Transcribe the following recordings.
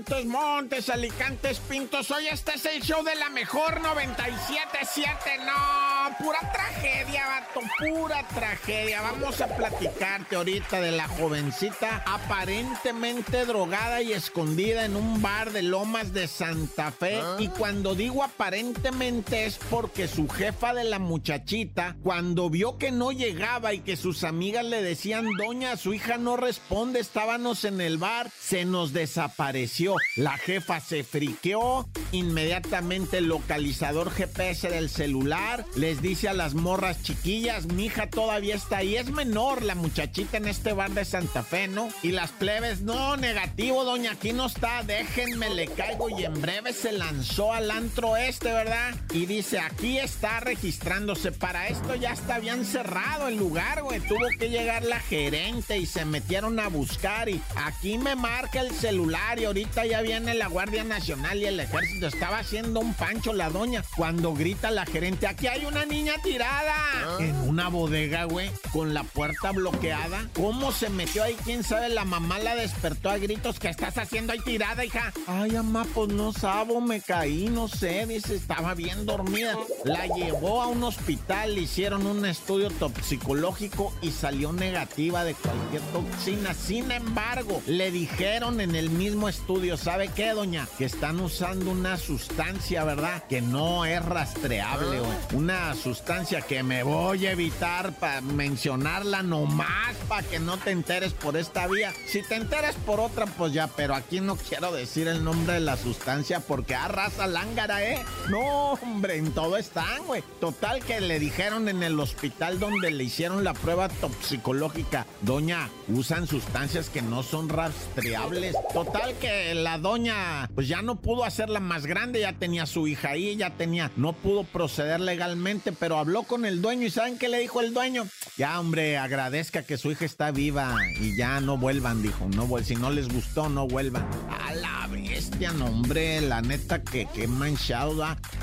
Montes, Montes, Alicantes, Pintos. Hoy este es el show de la mejor 97.7. No, pura tragedia, vato, pura tragedia. Vamos a platicarte ahorita de la jovencita aparentemente drogada y escondida en un bar de Lomas de Santa Fe. Y cuando digo aparentemente es porque su jefa de la muchachita, cuando vio que no llegaba y que sus amigas le decían, doña, su hija no responde, estábamos en el bar, se nos desapareció. La jefa se friqueó, inmediatamente el localizador GPS del celular les dice a las morras chiquillas, mi hija todavía está ahí, es menor la muchachita en este bar de Santa Fe, ¿no? Y las plebes, no, negativo, doña, aquí no está, déjenme, le caigo y en breve se lanzó al antro este, ¿verdad? Y dice, aquí está registrándose, para esto ya está bien cerrado el lugar, güey, tuvo que llegar la gerente y se metieron a buscar y aquí me marca el celular y ahorita ya viene la Guardia Nacional y el ejército, estaba haciendo un pancho la doña cuando grita la gerente, aquí hay una niña tirada en una bodega, güey, con la puerta bloqueada. ¿Cómo se metió ahí? ¿Quién sabe? La mamá la despertó a gritos. ¿Qué estás haciendo ahí tirada, hija? Ay, mamá, pues no sabo, me caí, no sé. Dice, estaba bien dormida. La llevó a un hospital, le hicieron un estudio toxicológico y salió negativa de cualquier toxina. Sin embargo, le dijeron en el mismo estudio, ¿sabe qué, doña? Que están usando una sustancia, ¿verdad? Que no es rastreable, güey. Una sustancia que me voy a evitar para mencionarla nomás para que no te enteres por esta vía. Si te enteres por otra, pues ya, pero aquí no quiero decir el nombre de la sustancia porque arrasa lángara, ¿eh? No, hombre, en todo están, güey. Total que le dijeron en el hospital donde le hicieron la prueba toxicológica, doña, usan sustancias que no son rastreables. Total que la doña, pues ya no pudo hacerla más grande, ya tenía su hija ahí, ya tenía, no pudo proceder legalmente, pero habló con el dueño y ¿saben qué le dijo el dueño? Ya, hombre, agradezca que su hija está viva y ya no vuelvan, dijo, no si no les gustó, no vuelvan. A la bestia, no, hombre, la neta que, que manchado.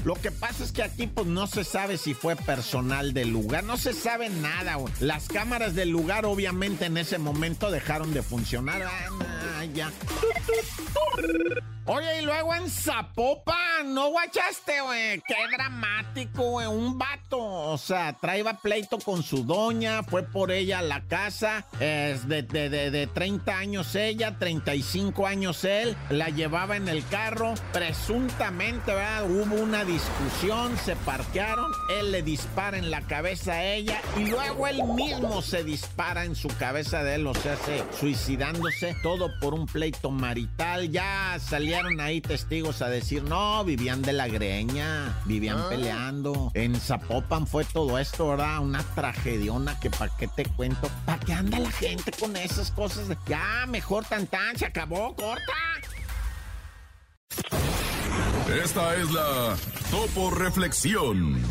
Lo que pasa es que aquí, pues no se sabe si fue personal del lugar, no se sabe nada. Las cámaras del lugar, obviamente, en ese momento dejaron de funcionar. Ah, nah, Oye, y luego en Zapopan, ¿no guachaste, güey? Qué dramático, güey. Un vato, o sea, traía pleito con su doña, fue por ella a la casa, es de, de, de, de 30 años ella, 35 años él, la llevaba en el carro, presuntamente, ¿verdad? Hubo una discusión, se parquearon, él le dispara en la cabeza a ella y luego él mismo se dispara en su cabeza de él, o sea, se, suicidándose, todo por un pleito marital, ya salía ahí testigos a decir, no, vivían de la greña, vivían peleando. En Zapopan fue todo esto, ¿verdad? Una tragediona que para qué te cuento. ¿Para qué anda la gente con esas cosas? Ya, mejor tan tan, se acabó, corta. Esta es la Topo Reflexión.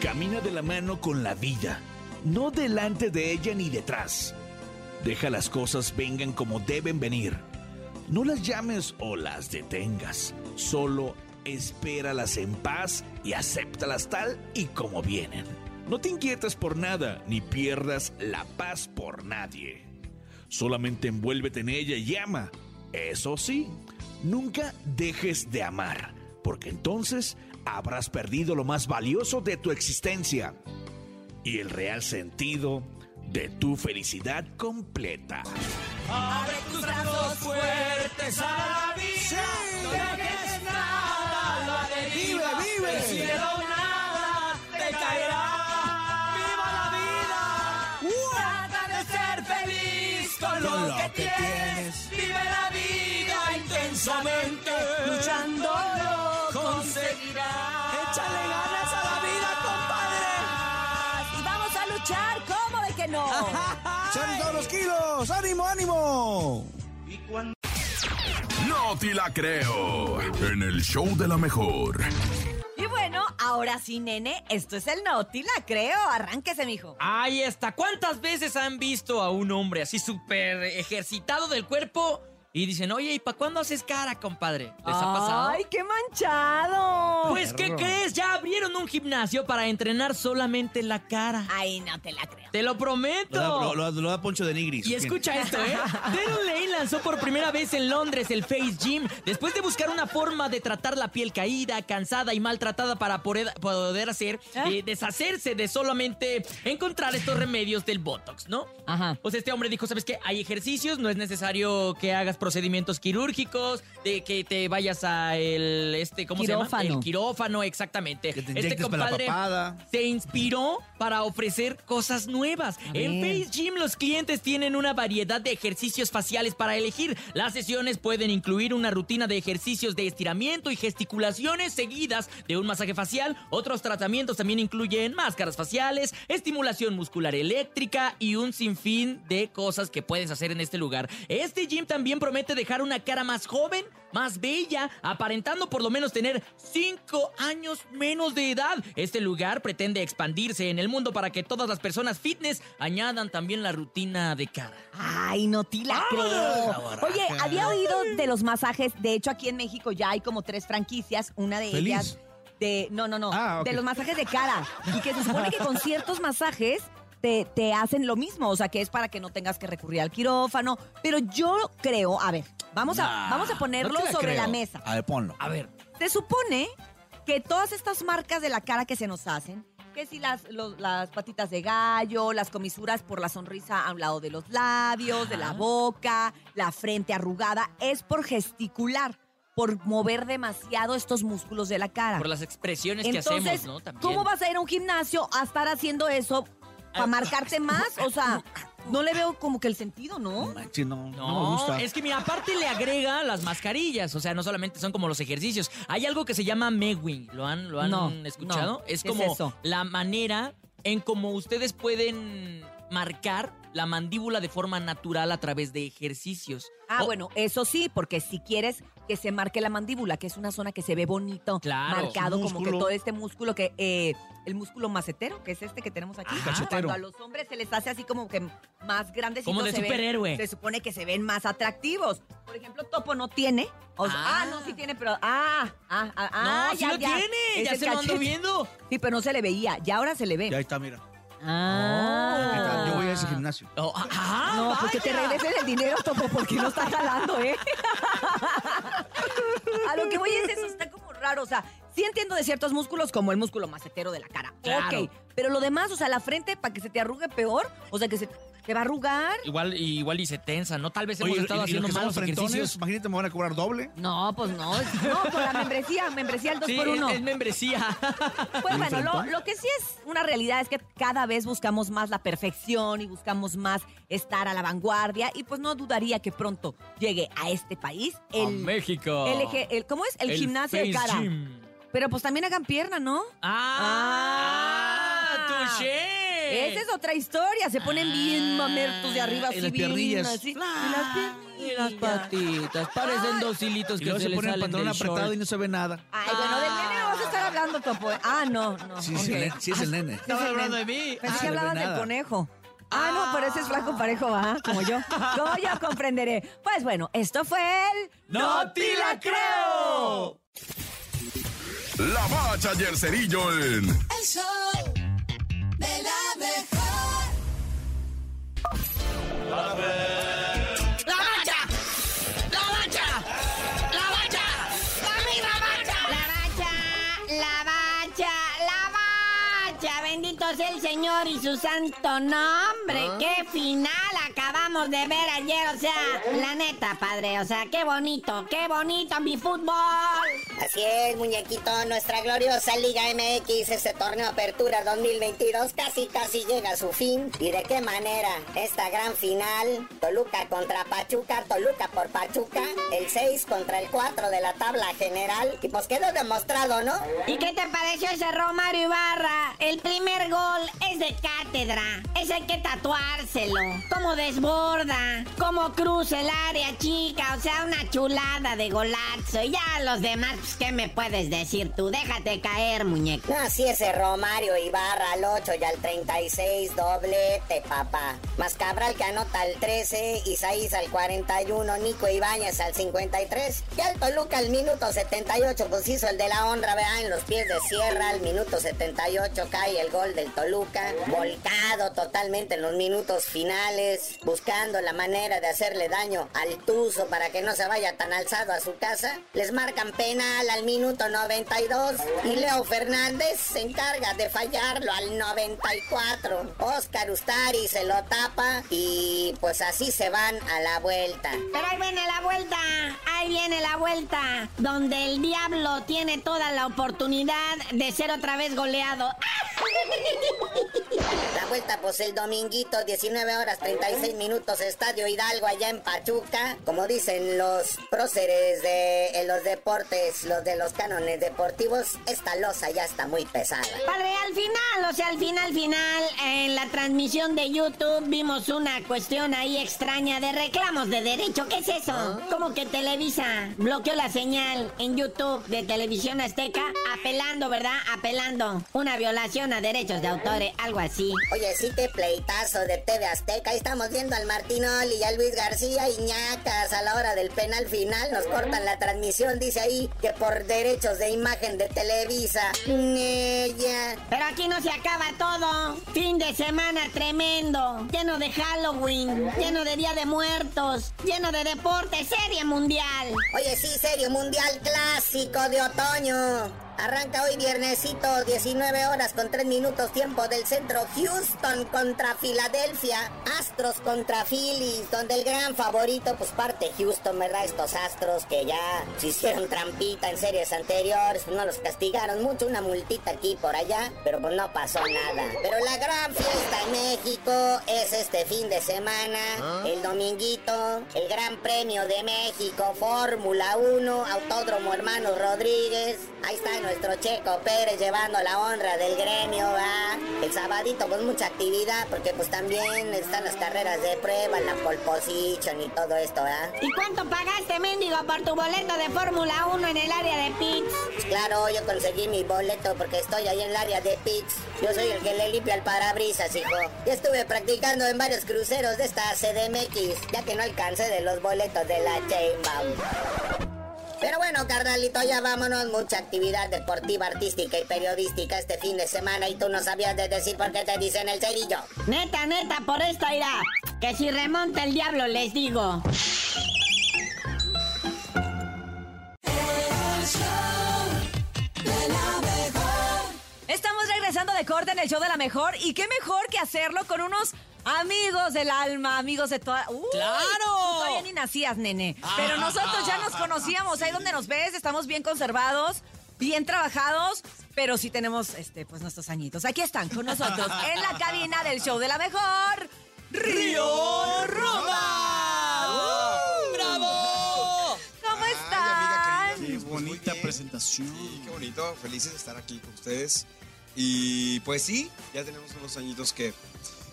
Camina de la mano con la vida, no delante de ella ni detrás. Deja las cosas vengan como deben venir. No las llames o las detengas. Solo espéralas en paz y acéptalas tal y como vienen. No te inquietes por nada ni pierdas la paz por nadie. Solamente envuélvete en ella y ama. Eso sí, nunca dejes de amar, porque entonces habrás perdido lo más valioso de tu existencia y el real sentido de tu felicidad completa. Abre tus brazos fuertes a la vida. No dejes nada la deriva. Vive, vive. Del cielo nada te caerá. ¡Viva la vida! Trata de ser feliz con, lo, lo que, que tienes. Vive la vida intensamente. Luchándolo luchar, ¿cómo de que no? ¡Son todos los kilos! ¡Ánimo, ánimo! No te la creo. En el show de la mejor. Y bueno, ahora sí, nene, esto es el Noti, la creo. Arránquese, mijo. Ahí está. ¿Cuántas veces han visto a un hombre así súper ejercitado del cuerpo y dicen, oye, ¿y para cuándo haces cara, compadre? ¿Les ha pasado? ¡Ay, qué manchado! Pues, ¿qué crees? Ya abrieron un gimnasio para entrenar solamente la cara. Ay, no te la creo. Te lo prometo. Lo da, lo- lo- lo da Poncho de Nigris. Y escucha esto, ¿eh? Darren Lane lanzó por primera vez en Londres el Face Gym después de buscar una forma de tratar la piel caída, cansada y maltratada para poder, poder hacer ¿Ah? eh, deshacerse de solamente encontrar estos remedios del Botox, ¿no? Ajá. Pues este hombre dijo, ¿sabes qué? Hay ejercicios, no es necesario que hagas procedimientos quirúrgicos, de que te vayas a el, este, ¿cómo se llama? El quirófano, exactamente. Que te este inyectes para la papada. se inspiró para ofrecer cosas nuevas. En. Face Gym los clientes tienen una variedad de ejercicios faciales para elegir. Las sesiones pueden incluir una rutina de ejercicios de estiramiento y gesticulaciones seguidas de un masaje facial. Otros tratamientos también incluyen máscaras faciales, estimulación muscular eléctrica y un sinfín de cosas que puedes hacer en este lugar. Este gym también promete dejar una cara más joven, más bella, aparentando por lo menos tener 5 años menos de edad. Este lugar pretende expandirse en el mundo para que todas las personas fitness añadan también la rutina de cara. Ay, no te la creo. Oye, había oído de los masajes. De hecho, aquí en México ya hay como tres franquicias. Una de Feliz. ellas de. No, no, no. Ah. De los masajes de cara. Y que se supone que con ciertos masajes. Te, te hacen lo mismo, o sea que es para que no tengas que recurrir al quirófano. Pero yo creo, a ver, vamos a, Nah, vamos a ponerlo no te la sobre creo. la mesa. A ver, ponlo. A ver, Se supone que todas estas marcas de la cara que se nos hacen, que si las, los- las patitas de gallo, las comisuras por la sonrisa a un lado de los labios, de la Ajá. boca, la frente arrugada, es por gesticular, por mover demasiado estos músculos de la cara. por las expresiones que Entonces, hacemos, ¿no? También. ¿cómo vas a ir a un gimnasio a estar haciendo eso para marcarte más? O sea, no le veo como que el sentido, ¿no? Manche, no, no, me gusta. es que mira, aparte le agrega las mascarillas, o sea, no solamente son como los ejercicios. Hay algo que se llama Mewing, ¿lo han, lo han No, escuchado? no. Es ¿Qué es como eso? la manera en cómo ustedes pueden marcar la mandíbula de forma natural a través de ejercicios. Ah, O- bueno, eso sí, porque si quieres que se marque la mandíbula, que es una zona que se ve bonito, Claro, marcado, como que todo este músculo que, eh, el músculo macetero, que es este que tenemos aquí. Ajá. Cuando a los hombres se les hace así como que más grandes. Como de superhéroe. Se supone que se ven más atractivos. Por ejemplo, Topo no tiene. O sea, ah. Ah. no, sí tiene, pero. Ah, ah, ah, ah, no, sí lo tiene, Es ya se lo ando cachete. viendo. Sí, pero no se le veía. Ya ahora se le ve. Y ahí está, mira. Ah. Yo voy a ese gimnasio. Oh, ah, No, porque te vaya. regresen el dinero, Topo, porque no está jalando, ¿eh? A lo que voy es eso, está como raro. O sea, sí entiendo de ciertos músculos, como el músculo macetero de la cara. Claro. Ok, pero lo demás, o sea, la frente, para que se te arrugue peor, o sea, que se te va a arrugar. Igual, igual y se tensa, ¿no? Tal vez hemos Oye, estado y- y los haciendo somos malos ejercicios. imagínate, me van a cobrar doble. No, pues no. No, por la membresía, membresía al 2 Sí, por es, 1 es membresía. Pues ¿Y bueno, lo, que sí es una realidad es que cada vez buscamos más la perfección y buscamos más estar a la vanguardia y pues no dudaría que pronto llegue a este país el, a México. el, ¿cómo es? El, gimnasio de cara. Gym. Pero pues también hagan pierna, ¿no? ¡Ah! Ah. ¡Touché! Esa es otra historia. Se ponen bien mamertos de arriba, Y así las bien piernillas. así. Ah, Y las piernillas. Y las patitas. Parecen dos hilitos Y que se, se le pone el pantalón apretado short. y no se ve nada. Ay, bueno, del nene no vas a estar hablando, Topo. Ah, no, no. Sí, sí, sí es el nene. Estaba hablando de mí. Pensé Ah, que no ve hablabas del conejo. Ah, no, pero ese es flaco parejo, ¿ah? Como yo. Como yo comprenderé. Pues bueno, esto fue el... ¡No te la creo! La bacha y el cerillo en El show ¡La el Señor y su santo nombre. Qué final acabamos de ver ayer. O sea, la neta, padre. O sea, qué bonito, qué bonito mi fútbol. Así es, muñequito, nuestra gloriosa Liga MX, este torneo Apertura 2022 casi casi llega a su fin. ¿Y de qué manera? Esta gran final, Toluca contra Pachuca, Toluca por Pachuca, el 6 contra el 4 de la tabla general. Y pues quedó demostrado, ¿no? ¿Y qué te pareció ese Romario Ibarra? El primer gol es de cátedra. Ese hay que tatuárselo. cómo desborda, cómo cruza el área chica, o sea, una chulada de golazo. Y ya los demás, pues, ¿qué me puedes decir tú? Déjate caer, muñeco. No, sí, ese Romario Ibarra al 8 y al 36, doblete, papá. Más Cabral que anota al 13, Isaías al 41, Nico Ibáñez al 53. Y al Toluca al minuto 78, pues hizo el de la honra, vea, en los pies de Sierra. Al minuto 78 cae el gol del Toluca. Volcado totalmente en los minutos finales, buscando la manera de hacerle daño al Tuzo para que no se vaya tan alzado a su casa. Les marcan penal al minuto 92 y Leo Fernández se encarga de fallarlo al 94. Oscar Ustari se lo tapa y pues así se van a la vuelta. Pero ahí viene la vuelta, ahí viene la vuelta, donde el diablo tiene toda la oportunidad de ser otra vez goleado. La vuelta pues el dominguito, 19 horas 36 minutos, Estadio Hidalgo allá en Pachuca. Como dicen los próceres de en los deportes, los de los cánones deportivos, esta losa ya está muy pesada. Padre, al final, o sea, al final, final, en la transmisión de YouTube vimos una cuestión ahí extraña de reclamos de derecho. ¿Qué es eso? Como que Televisa bloqueó la señal en YouTube de Televisión Azteca, apelando, ¿verdad? Apelando una violación a derechos de autores, algo así. Oye, sí te pleitazo de TV Azteca. Ahí estamos viendo al Martinoli y a Luis García y ñacas a la hora del penal final. Nos cortan la transmisión, dice ahí, que por derechos de imagen de Televisa. Ella. Pero aquí no se acaba todo. Fin de semana tremendo, lleno de Halloween, lleno de Día de Muertos, lleno de deporte, serie mundial. Oye, sí, serio, mundial clásico de otoño. Arranca hoy viernesito, 19 horas con 3 minutos tiempo del centro. Houston contra Filadelfia. Astros contra Phillies, donde el gran favorito, pues parte Houston, ¿verdad? Estos Astros que ya se hicieron trampita en series anteriores, pues no los castigaron mucho, una multita aquí por allá, pero pues no pasó nada. Pero la gran fiesta en México es este fin de semana, el dominguito, el Gran Premio de México, Fórmula 1, Autódromo Hermanos Rodríguez. Ahí está nuestro Checo Pérez llevando la honra del gremio, ¿va? El sabadito, pues mucha actividad, porque pues también están las carreras de prueba, la pole position y todo esto, ¿va? ¿Y cuánto pagaste, mendigo, por tu boleto de Fórmula 1 en el área de pits? Pues claro, yo conseguí mi boleto porque estoy ahí en el área de pits. Yo soy el que le limpia el parabrisas, hijo. Ya estuve practicando en varios cruceros de esta CDMX, ya que no alcancé de los boletos de la Chainbound. Pero bueno, carnalito, ya vámonos. Mucha actividad deportiva, artística y periodística este fin de semana y tú no sabías de decir por qué te dicen el cerillo. Neta, neta, por esta irá. Que si remonta el diablo, les digo. El show de la mejor. Estamos regresando de corte en el show de la mejor. Y qué mejor que hacerlo con unos amigos del alma, amigos de toda. ¡Uy! ¡Claro! Tú todavía ni nacías, nene. Pero nosotros ya nos conocíamos. Ahí donde nos ves, estamos bien conservados, bien trabajados. Pero sí tenemos este, pues nuestros añitos. Aquí están con nosotros en la cabina del show de la mejor. ¡Río Roma! ¡Bravo! ¿Cómo Ay, están? amiga querida, Qué bonita presentación. Sí, qué bonito. Felices de estar aquí con ustedes. Y pues sí, ya tenemos unos añitos que,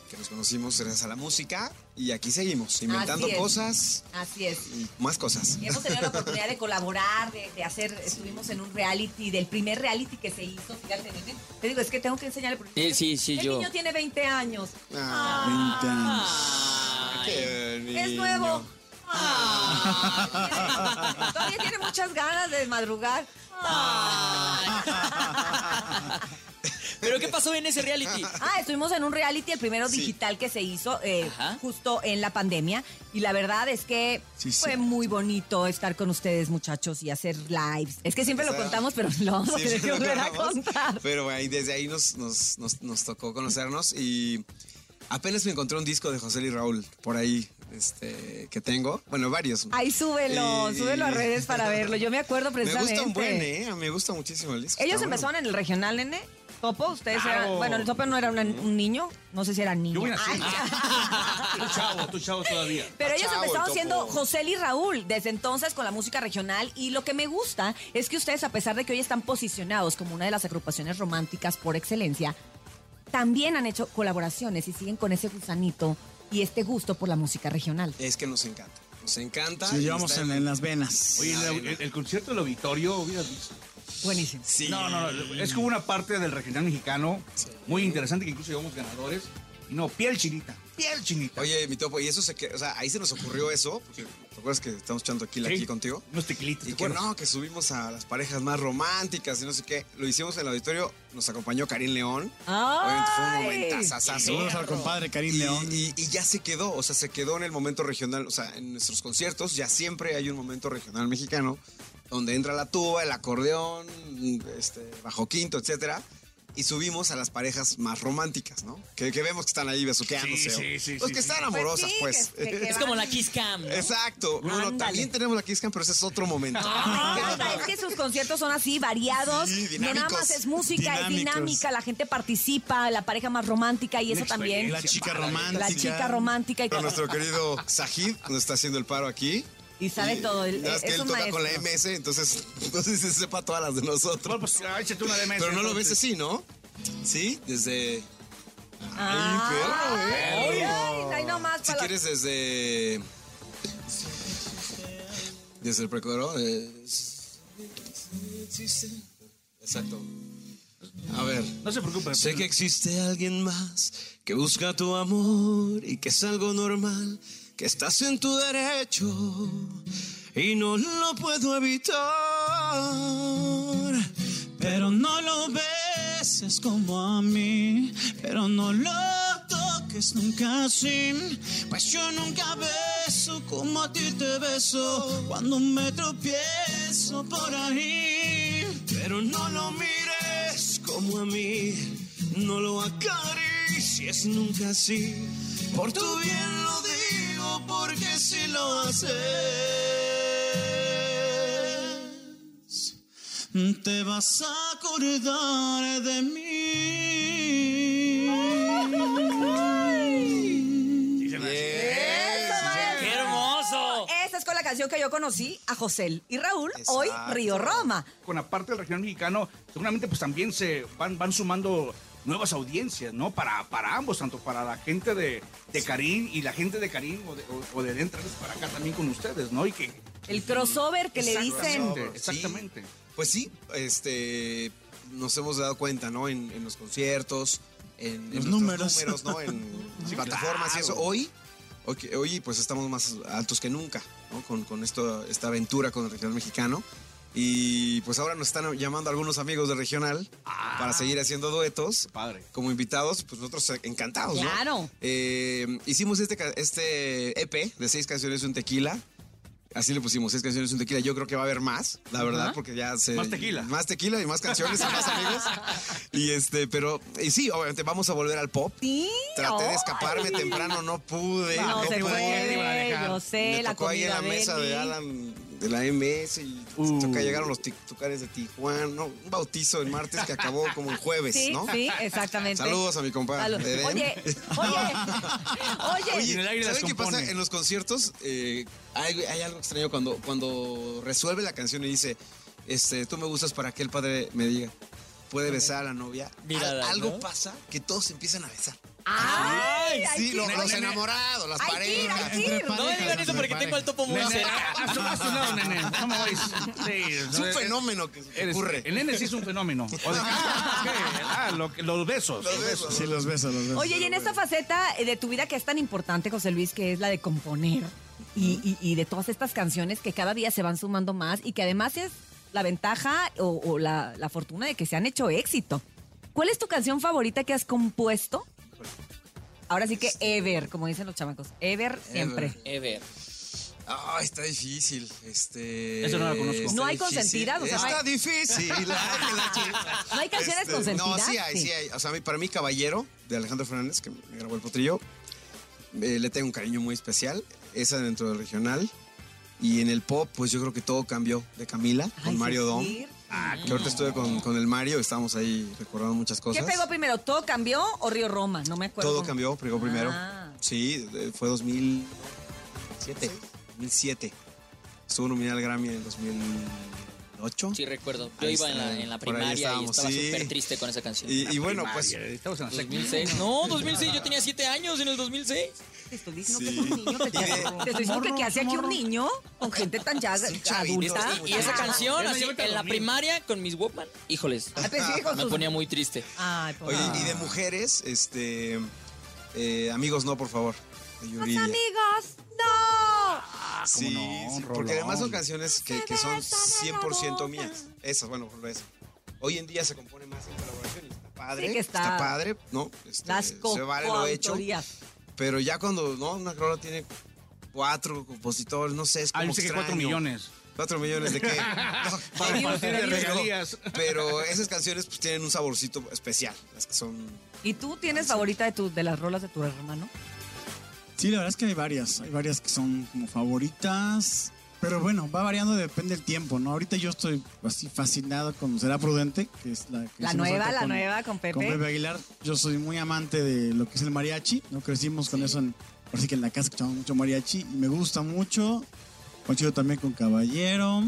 que nos conocimos gracias a la música. Y aquí seguimos, inventando Así cosas Así es. y más cosas. Y hemos tenido la oportunidad de colaborar, de, de hacer, estuvimos en un reality, del primer reality que se hizo, fíjate. Te digo, es que tengo que enseñarle porque Sí, sí, sí, el yo. niño tiene 20 años. Ah, qué Es niño. nuevo. Ay, tiene- todavía tiene muchas ganas de madrugar. ¿Pero qué pasó en ese reality? Ah, estuvimos en un reality, el primero Sí. digital que se hizo eh, justo en la pandemia. Y la verdad es que Sí, fue sí. muy bonito estar con ustedes, muchachos, y hacer lives. Es que siempre lo contamos, pero lo vamos a tener que lo volver a contar. Pero ahí, desde ahí nos, nos, nos, nos tocó conocernos y apenas me encontré un disco de José Luis Raúl por ahí este, que tengo. Bueno, varios. Ahí súbelo, Y- súbelo a redes para verlo. Yo me acuerdo Me precisamente. gusta un buen, ¿eh? Me gusta muchísimo el disco. Ellos bueno. empezaron en el regional, nene. Topo, ustedes Claro. eran. Bueno, el Topo no era una- un niño. No sé si era niño. Yo voy a Tú chavo, tú chavo todavía. Pero ellos chavo el empezaron Topo. siendo José y Raúl desde entonces con la música regional y lo que me gusta es que ustedes a pesar de que hoy están posicionados como una de las agrupaciones románticas por excelencia, también han hecho colaboraciones y siguen con ese gusanito y este gusto por la música regional. Es que nos encanta. Nos encanta. Y llevamos está en, en las venas. Oye, el, el- el concierto del auditorio, hubieras visto. Buenísimo. Sí. No, no, no. Es como una parte del regional mexicano muy interesante que incluso llevamos ganadores. Y no, piel chinita. Piel chinita. Oye, mi topo, y eso se que, o sea, ahí se nos ocurrió eso, porque ¿te acuerdas que estamos echando tequila Sí, aquí contigo? Unos tequilitos. Y ¿te que no, que subimos a las parejas más románticas y no sé qué. Lo hicimos en el auditorio, nos acompañó Karim León. Obviamente fue un ¡Ay! momentazazazo. Saludos al compadre Karim Y, León. y- y ya se quedó, o sea, se quedó en el momento regional, o sea, en nuestros conciertos ya siempre hay un momento regional mexicano donde entra la tuba, el acordeón, este, bajo quinto, etcétera. Y subimos a las parejas más románticas, ¿no? Que, que vemos que están ahí besuqueándose. Sí, sí, sí, Pues sí, que sí. están amorosas, sí, pues. que- que- que Es como la Kiss Cam. ¿no? Exacto. No, no, Ándale. también tenemos la Kiss Cam, pero ese es otro momento. Me encanta, es que sus conciertos son así, variados. Sí, no nada más es música, es dinámica, la gente participa, la pareja más romántica y eso también. La chica romántica. La chica romántica y Pero nuestro querido Sajid nos está haciendo el paro aquí. Y sabe Y todo. el- nada más que es él un toca maestro. con la MS, entonces no sé si se sepa todas las de Bueno, nosotros. pues ah, échate una de mes. Pero no lo ves entonces. así, ¿no? Sí, desde. Ah, perro, ay, ay, ay, nomás Si para- quieres desde. Desde el precoro. es- Exacto. A ver. No se preocupe. Sé que existe alguien más que busca tu amor y que es algo normal, que estás en tu derecho y no lo puedo evitar. Pero no lo beses como a mí, pero no lo toques nunca así. Pues yo nunca beso como a ti te beso cuando me tropiezo por ahí. Pero no lo mires como a mí, no lo acaricies nunca así. Por tu bien porque si lo haces. Te vas a acordar de mí. ¡Qué hermoso! Esa es con la canción que yo conocí a José y Raúl, hoy. Río Roma. Con la parte del regional mexicano, seguramente pues también se van, van sumando nuevas audiencias, ¿no? Para, para ambos, tanto para la gente de, de Karim y la gente de Karim o de, o, o de dentro para acá también con ustedes, ¿no? Y que El crossover que le dicen. Exactamente. Pues sí, este, nos hemos dado cuenta, ¿no? En, en los conciertos, en, Los números. ¿no? En plataformas y eso. Hoy, hoy, pues estamos más altos que nunca, ¿no? Con, con esto, esta aventura con el regional mexicano. Y pues ahora nos están llamando algunos amigos del regional para seguir haciendo duetos. Padre. Como invitados, pues nosotros eh, encantados, ¿no? Claro. Eh, hicimos este, este EP de seis canciones y un tequila. Así le pusimos, seis canciones y un tequila. Yo creo que va a haber más, la verdad, porque ya se... Más tequila. Más tequila y más canciones y más amigos. Y este, pero... Y sí, obviamente vamos a volver al pop. Sí. Traté de ay. escaparme temprano, no pude. No, se pude. puede, yo sé, Me la tocó ahí en comida la mesa de. Alan de la MS y Uh. toca llegaron los tucares de Tijuana. No, un bautizo el martes que acabó como el jueves, Sí, ¿no? sí, exactamente. Saludos a mi compadre. Oye, oye, oye. Oye, en el aire ¿saben qué pasa? En los conciertos eh, hay, hay algo extraño cuando, cuando resuelve la canción y dice, este, tú me gustas para que el padre me diga, puede besar a la novia. Mírala, Al- algo ¿no? pasa que todos empiezan a besar. Ay, sí, lo- los enamorados, las parejas. No me digan eso porque tengo al topo muy cerca. lado, nene. Sí, Es un fenómeno que ocurre. El nene sí es un fenómeno. Ah, los besos. Los besos. Sí, los besos, los besos. Oye, y en esta faceta de tu vida que es tan importante, José Luis, que es la de componer y, y- y de todas estas canciones que cada día se van sumando más y que además es la ventaja o, o la, la fortuna de que se han hecho éxito. ¿Cuál es tu canción favorita que has compuesto? Ahora sí que ever, como dicen los chamacos. Ever siempre. Ever. Ay, está difícil. Este. Esa no la conozco. está ¿No hay difícil. consentidas? O sea, está hay- difícil. ¿No hay canciones Este, consentidas? No, sí hay, sí, hay. O sea, para mí, Caballero, de Alejandro Fernández, que me grabó el potrillo, eh, le tengo un cariño muy especial. Esa dentro del regional. Y en el pop, pues yo creo que todo cambió de Camila, con Ay, Mario Dom. Ah, mm. que ahorita estuve con, con, el Mario, estábamos ahí recordando muchas cosas. ¿Qué pegó primero? ¿Todo cambió o Río Roma? No me acuerdo. Todo cambió, pegó primero. Ah. Sí, fue 2007. 2007. Estuvo nominada al Grammy en 2000. ¿Ocho? Sí, recuerdo. Yo iba en la, en la primaria y estaba súper triste con esa canción. Y, bueno, pues. En la 2006. Pues, no, 2006. Yo tenía siete años en el 2006. Te estoy diciendo que es un niño. Que te, estoy diciendo que, que hace aquí un niño con gente tan ya adulta. Y, esa canción, así, en la primaria con mis Walkman, híjoles. Ah, pues me pues. ponía muy triste. Ay, Oye, y de ah. mujeres, este. Eh, amigos, no, por favor. Amigos, no. Sí, no? sí, porque además son canciones que, que son 100% mías. Esas, bueno, por esa. Hoy en día se compone más en colaboración y está padre. Sí que está- padre, ¿no? Este, Las se vale lo hecho. Pero ya cuando, ¿no? Una rola tiene cuatro compositores, no sé, es como Ah, que cuatro millones. ¿Cuatro millones de qué? No, Para partir de regalías. pero esas canciones pues tienen un saborcito especial. Las que son... ¿Y tú tienes favorita de, tu, de las rolas de tu hermano? Sí, la verdad es que hay varias. Hay varias que son como favoritas. Pero bueno, va variando, depende del tiempo, ¿no? Ahorita yo estoy así fascinado con Será Prudente, que es la que La nueva, la nueva con Pepe. Con Pepe Aguilar. Yo soy muy amante de lo que es el mariachi, ¿no? Crecimos con eso en, ahora sí que en la casa escuchamos mucho mariachi y me gusta mucho. Conchido también con Caballero.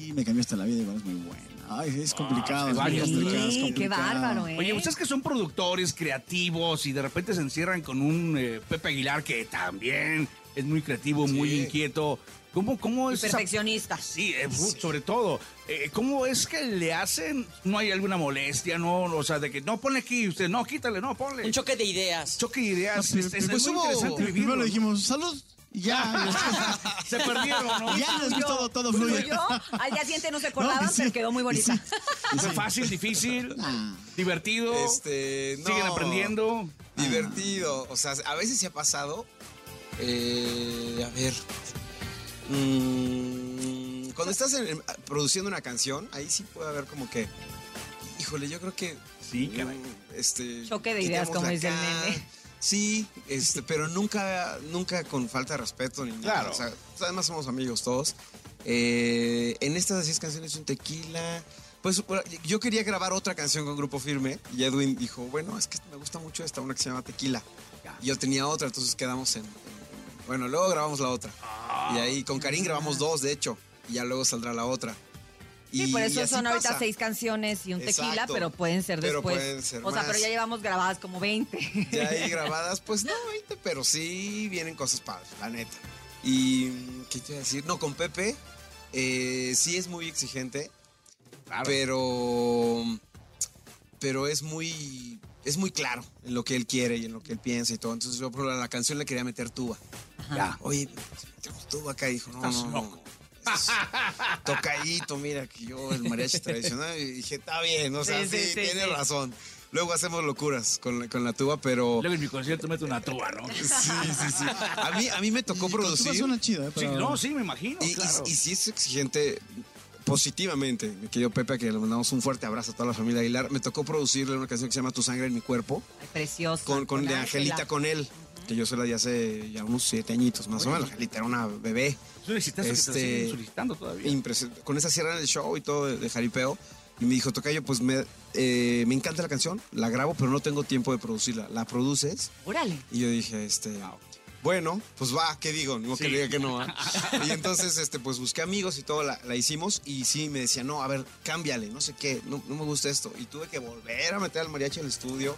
Y me cambiaste la vida, igual es muy buena. Ay, es complicado. es varias, complicado, es Sí, qué complicado. bárbaro, ¿eh? Oye, ustedes que son productores, creativos y de repente se encierran con un eh, Pepe Aguilar que también es muy creativo, muy inquieto. ¿Cómo, cómo Y es esa- perfeccionista. Sí, eh, sobre todo. eh, ¿Cómo es que le hacen? ¿No hay alguna molestia? No, o sea, de que no ponle aquí, usted no, quítale, no, ponle. Un choque de ideas. choque de ideas. No, es, es pues muy hubo- interesante Primero vivirlo. le dijimos, salud, ya. Se perdieron, ¿no? ya después todo, todo fluye. Fluyó, al día siguiente no se acordaban, No, sí, pero quedó muy bonita. sí. Fue fácil, difícil, Ah. divertido. Este, no. Siguen aprendiendo. Divertido. O sea, a veces se ha pasado. eh, a ver. mm, cuando estás en- en- produciendo una canción, ahí sí puede haber como que. Híjole, yo creo que. Sí, caray. mm, Este, Choque de ideas, como dice el nene. Sí, este, pero nunca, nunca con falta de respeto ni nada. Claro. O sea, además somos amigos todos. Eh, en estas 10 canciones un tequila. Pues yo quería grabar otra canción con Grupo Firme y Edwin dijo, bueno, es que me gusta mucho esta, una que se llama Tequila. Y yo tenía otra, entonces quedamos en... en- bueno, luego grabamos la otra. y ahí con Karim grabamos dos, de hecho. Y ya luego saldrá la otra. Sí, por eso son ahorita pasa. seis canciones y un tequila, pero pueden ser Pero después. pueden ser o sea, pero ya llevamos grabadas como 20. Ya ahí grabadas, pues no, 20, pero sí vienen cosas padres, la neta. Y, ¿qué te iba a decir? No, con Pepe, eh, sí es muy exigente, pero, pero es muy, es muy claro en lo que él quiere y en lo que él piensa y todo. Entonces yo, por la canción le quería meter tuba. Ya, oye, metemos tuba acá, dijo, no, no, no. Tocadito, mira, que yo el mariachi tradicional, y dije, está bien, o sea, Sí, sí, sí, sí, tiene sí. razón. Luego hacemos locuras con la, con la tuba, pero... Luego en mi concierto meto una tuba, ¿no? Sí, sí, sí. A mí, a mí me tocó Y con tuba producir. suena chido, ¿eh? Sí, Pero- no, sí, me imagino, Y, claro. y sí es exigente positivamente, mi querido Pepe, a que le mandamos un fuerte abrazo a toda la familia Aguilar. Me tocó producirle una canción que se llama Tu sangre en mi cuerpo, Ay, precioso. con, con de. Angelita con él, que yo se la di hace ya unos siete añitos más o menos. Angelita era una bebé. Es un exitazo que te este- siguen solicitando todavía. con esa sierra en el show y todo de, de jaripeo. Y me dijo, Tocayo, pues me, eh, me encanta la canción, la grabo, pero no tengo tiempo de producirla. ¿La produces? Órale. Y yo dije, este, bueno, pues va, ¿qué digo? No que Sí. le diga que no. ¿ah? y entonces, este, pues busqué amigos y todo, la, la hicimos. Y sí, me decía, no, a ver, cámbiale, no sé qué, no, no me gusta esto. Y tuve que volver a meter al mariachi al estudio.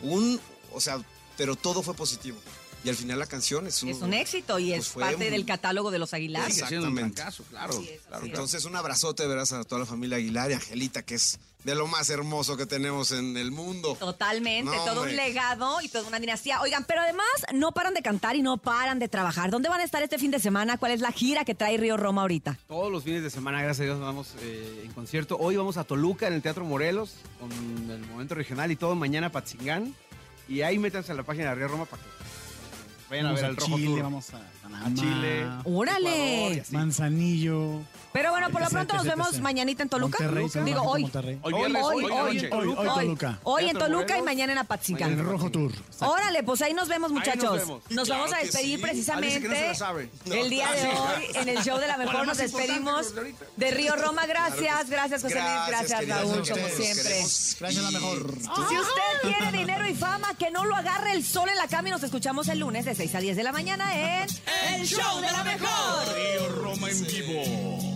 Un, o sea, pero todo fue positivo. Y al final la canción es un, Es un éxito y pues es fue parte un- del catálogo de los Aguilar. Siendo un exactamente. trancazo, claro. Es. Entonces, un abrazote, verás, a toda la familia Aguilar y Angelita, que es de lo más hermoso que tenemos en el mundo. Totalmente, No, todo un legado y toda una dinastía. Oigan, pero además no paran de cantar y no paran de trabajar. ¿Dónde van a estar este fin de semana? ¿Cuál es la gira que trae Río Roma ahorita? Todos los fines de semana, gracias a Dios, vamos eh, en concierto. Hoy vamos a Toluca, en el Teatro Morelos, con el momento regional y todo. Mañana Patzingán. Y ahí métanse a la página de Río Roma para que vayan Vamos a ver a el Rojo Chile, Tour. vamos a Panamá, a Chile. ¡Órale! Manzanillo. Pero bueno, por lo pronto nos vemos mañana en Toluca. Digo, hoy. Monterrey. Hoy viernes, hoy, hoy, hoy, noche. hoy, hoy, Hoy, Toluca. hoy en Toluca y mañana en En Apatzingán. el Rojo Tour. Exacto. Órale, pues ahí nos vemos, muchachos. vemos. Nos Claro vamos a despedir sí. Ah, dice que no se precisamente. El día de hoy, en el show de la mejor, nos despedimos los de Río Roma. Gracias, gracias, José Luis. Gracias, Raúl, como siempre. Gracias, la mejor. Si usted tiene dinero y fama, que no lo agarre el sol en la cama y nos escuchamos el lunes de 6 a 10 de la mañana en El show de la mejor. Río Roma en vivo.